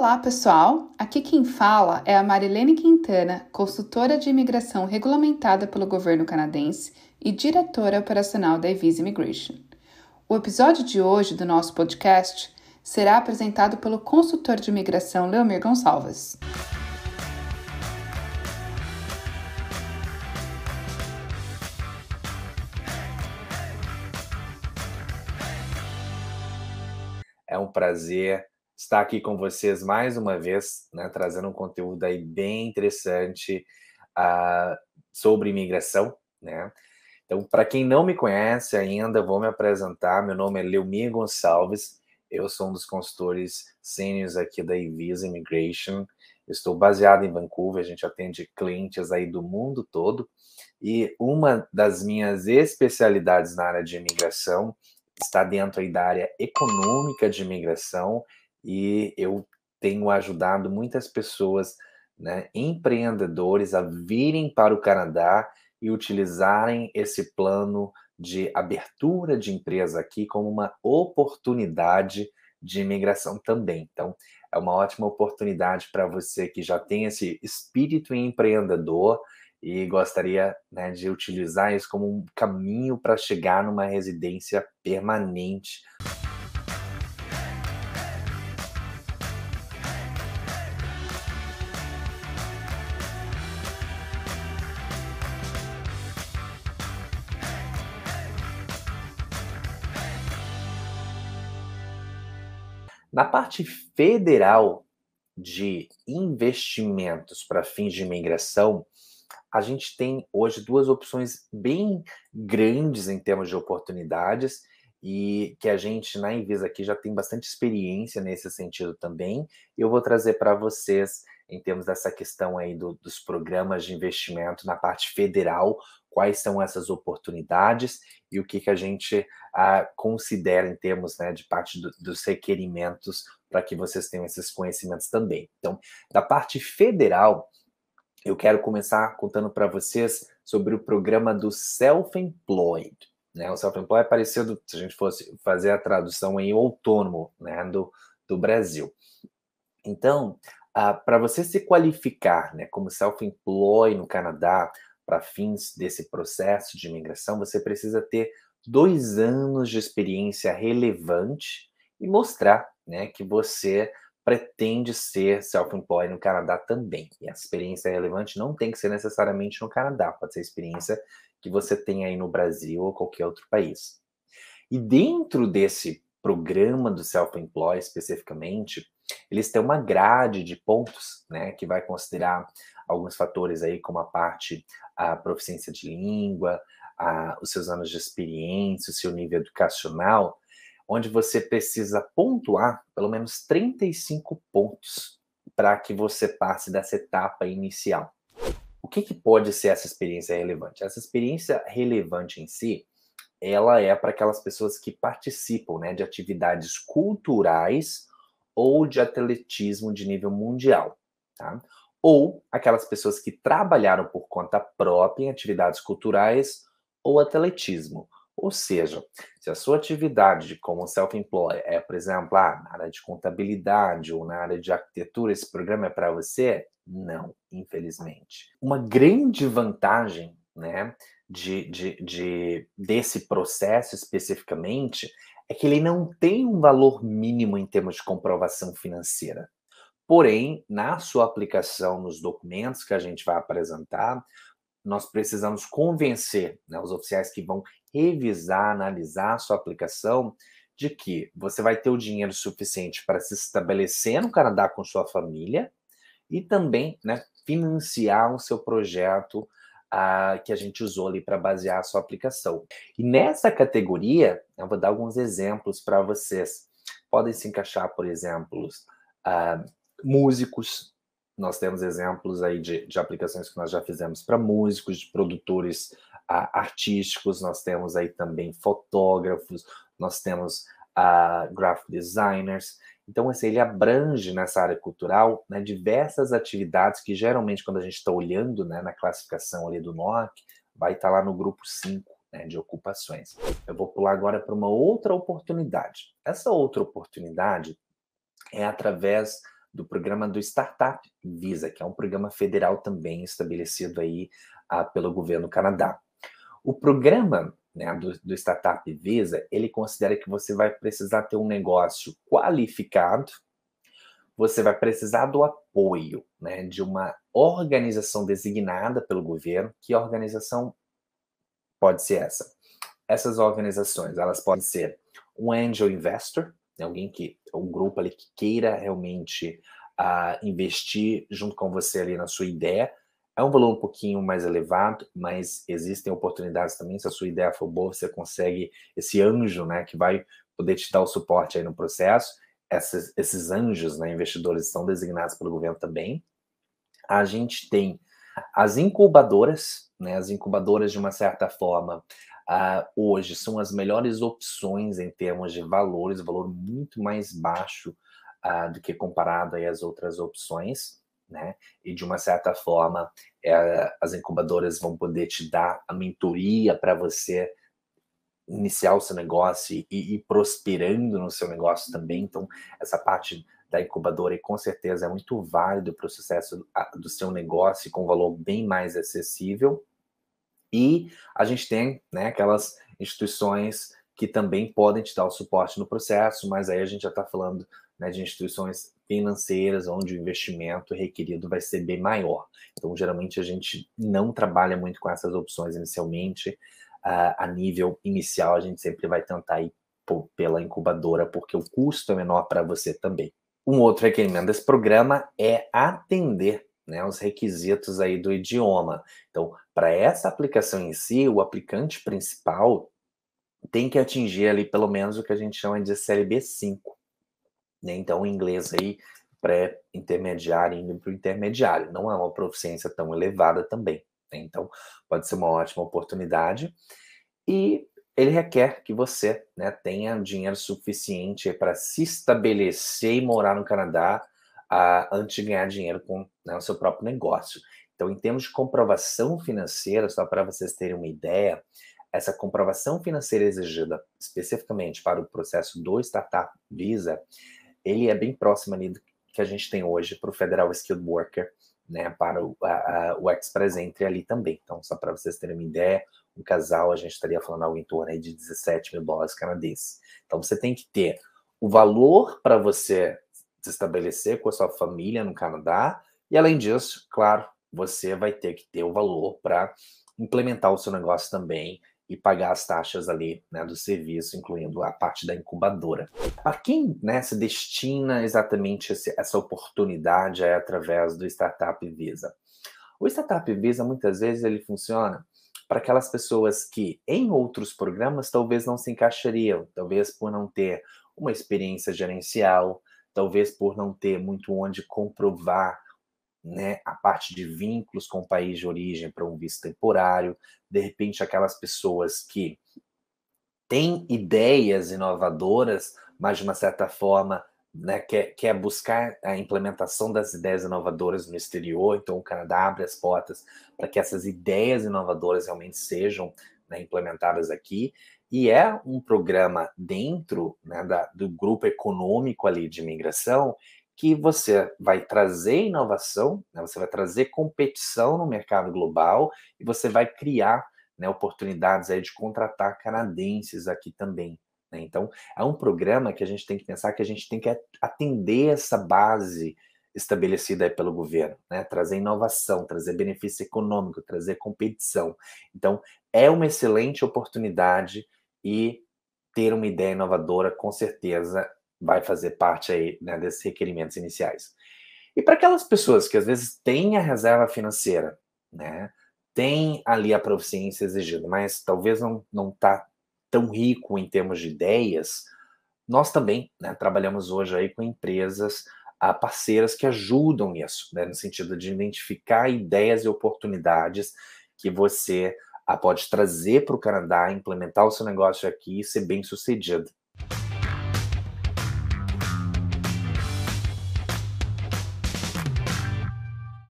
Olá, pessoal! Aqui quem fala é a Marilene Quintana, consultora de imigração regulamentada pelo governo canadense e diretora operacional da Evisa Immigration. O episódio de hoje do nosso podcast será apresentado pelo consultor de imigração Leomir Gonçalves. É um prazer estar aqui com vocês mais uma vez, né, trazendo um conteúdo aí bem interessante uh, sobre imigração, né? Então, para quem não me conhece ainda, vou me apresentar. Meu nome é Leomir Gonçalves, eu sou um dos consultores sêniores aqui da Visa Immigration. estou baseado em Vancouver, a gente atende clientes aí do mundo todo. E uma das minhas especialidades na área de imigração está dentro aí da área econômica de imigração e eu tenho ajudado muitas pessoas, né, empreendedores, a virem para o Canadá e utilizarem esse plano de abertura de empresa aqui como uma oportunidade de imigração também. Então, é uma ótima oportunidade para você que já tem esse espírito empreendedor e gostaria né, de utilizar isso como um caminho para chegar numa residência permanente. Na parte federal de investimentos para fins de imigração, a gente tem hoje duas opções bem grandes em termos de oportunidades e que a gente na Invisa aqui já tem bastante experiência nesse sentido também. Eu vou trazer para vocês em termos dessa questão aí do, dos programas de investimento na parte federal, quais são essas oportunidades e o que, que a gente ah, considera em termos né, de parte do, dos requerimentos para que vocês tenham esses conhecimentos também. Então, da parte federal, eu quero começar contando para vocês sobre o programa do Self-Employed. Né? O Self-Employed é parecido, se a gente fosse fazer a tradução em autônomo né, do, do Brasil. Então, ah, para você se qualificar né, como self-employed no Canadá, para fins desse processo de imigração, você precisa ter dois anos de experiência relevante e mostrar né, que você pretende ser self-employed no Canadá também. E a experiência relevante não tem que ser necessariamente no Canadá, pode ser experiência que você tem aí no Brasil ou qualquer outro país. E dentro desse programa do self-employed especificamente, eles têm uma grade de pontos, né, que vai considerar alguns fatores aí, como a parte, a proficiência de língua, a, os seus anos de experiência, o seu nível educacional, onde você precisa pontuar pelo menos 35 pontos para que você passe dessa etapa inicial. O que, que pode ser essa experiência relevante? Essa experiência relevante em si, ela é para aquelas pessoas que participam né, de atividades culturais ou de atletismo de nível mundial, tá? Ou aquelas pessoas que trabalharam por conta própria em atividades culturais ou atletismo. Ou seja, se a sua atividade como self-employed é, por exemplo, ah, na área de contabilidade ou na área de arquitetura, esse programa é para você? Não, infelizmente. Uma grande vantagem né, de, de, de, desse processo especificamente é que ele não tem um valor mínimo em termos de comprovação financeira. Porém, na sua aplicação, nos documentos que a gente vai apresentar, nós precisamos convencer né, os oficiais que vão revisar, analisar a sua aplicação, de que você vai ter o dinheiro suficiente para se estabelecer no Canadá com sua família e também né, financiar o seu projeto que a gente usou ali para basear a sua aplicação. E nessa categoria, eu vou dar alguns exemplos para vocês. Podem se encaixar, por exemplo, uh, músicos. Nós temos exemplos aí de, de aplicações que nós já fizemos para músicos, de produtores artísticos. Nós temos aí também fotógrafos, nós temos uh, graphic designers. Então, assim, ele abrange nessa área cultural né, diversas atividades que geralmente, quando a gente está olhando né, na classificação ali do NOC, vai estar tá lá no grupo 5 né, de ocupações. Eu vou pular agora para uma outra oportunidade. Essa outra oportunidade é através do programa do Startup Visa, que é um programa federal também estabelecido aí ah, pelo governo Canadá. O programa né, do, do Startup Visa, ele considera que você vai precisar ter um negócio qualificado, você vai precisar do apoio né, de uma organização designada pelo governo. Que organização pode ser essa? Essas organizações, elas podem ser um angel investor, alguém que, um grupo ali que queira realmente uh, investir junto com você ali na sua ideia. É um valor um pouquinho mais elevado, mas existem oportunidades também. Se a sua ideia for boa, você consegue esse anjo, né, que vai poder te dar o suporte aí no processo. Esses anjos, né, investidores, são designados pelo governo também. A gente tem as incubadoras, né, as incubadoras, de uma certa forma, uh, hoje são as melhores opções em termos de valores, valor muito mais baixo uh, do que comparado aí às outras opções, né? E de uma certa forma, é, as incubadoras vão poder te dar a mentoria para você iniciar o seu negócio e ir prosperando no seu negócio também. Então, essa parte da incubadora e com certeza é muito válido para o sucesso do seu negócio com valor bem mais acessível. E a gente tem né, aquelas instituições que também podem te dar o suporte no processo, mas aí a gente já está falando né, de instituições financeiras onde o investimento requerido vai ser bem maior. Então, geralmente, a gente não trabalha muito com essas opções inicialmente. Uh, a nível inicial, a gente sempre vai tentar ir pela incubadora, porque o custo é menor para você também. Um outro requerimento desse programa é atender né, os requisitos aí do idioma. Então, para essa aplicação em si, o aplicante principal tem que atingir ali pelo menos o que a gente chama de CLB 5. Né? Então, o inglês aí pré-intermediário indo para o intermediário. Não é uma proficiência tão elevada também. Né? Então, pode ser uma ótima oportunidade. E ele requer que você né, tenha dinheiro suficiente para se estabelecer e morar no Canadá antes de ganhar dinheiro com né, o seu próprio negócio. Então, em termos de comprovação financeira, só para vocês terem uma ideia, essa comprovação financeira exigida especificamente para o processo do Startup Visa, ele é bem próximo ali do que a gente tem hoje para o Federal Skilled Worker, né, para o, o Express Entry ali também. Então, só para vocês terem uma ideia, um casal, a gente estaria falando algo em torno de 17 mil dólares canadenses. Então, você tem que ter o valor para você se estabelecer com a sua família no Canadá, e além disso, claro, você vai ter que ter o valor para implementar o seu negócio também e pagar as taxas ali né, do serviço, incluindo a parte da incubadora. Para quem né, se destina exatamente esse, essa oportunidade é através do Startup Visa? O Startup Visa muitas vezes ele funciona para aquelas pessoas que em outros programas talvez não se encaixariam, talvez por não ter uma experiência gerencial, talvez por não ter muito onde comprovar né, a parte de vínculos com o país de origem para um visto temporário, de repente aquelas pessoas que têm ideias inovadoras, mas de uma certa forma né, quer, quer buscar a implementação das ideias inovadoras no exterior, então o Canadá abre as portas para que essas ideias inovadoras realmente sejam né, implementadas aqui, e é um programa dentro né, da, do grupo econômico ali de imigração que você vai trazer inovação, né, você vai trazer competição no mercado global e você vai criar né, oportunidades aí de contratar canadenses aqui também. Né? Então, é um programa que a gente tem que pensar que a gente tem que atender essa base estabelecida pelo governo, né? trazer inovação, trazer benefício econômico, trazer competição. Então, é uma excelente oportunidade e ter uma ideia inovadora, com certeza, vai fazer parte aí né, desses requerimentos iniciais. E para aquelas pessoas que às vezes têm a reserva financeira, né, tem ali a proficiência exigida, mas talvez não não está tão rico em termos de ideias, nós também né, trabalhamos hoje aí com empresas a parceiras que ajudam nisso, né, no sentido de identificar ideias e oportunidades que você pode trazer para o Canadá, implementar o seu negócio aqui e ser bem sucedido.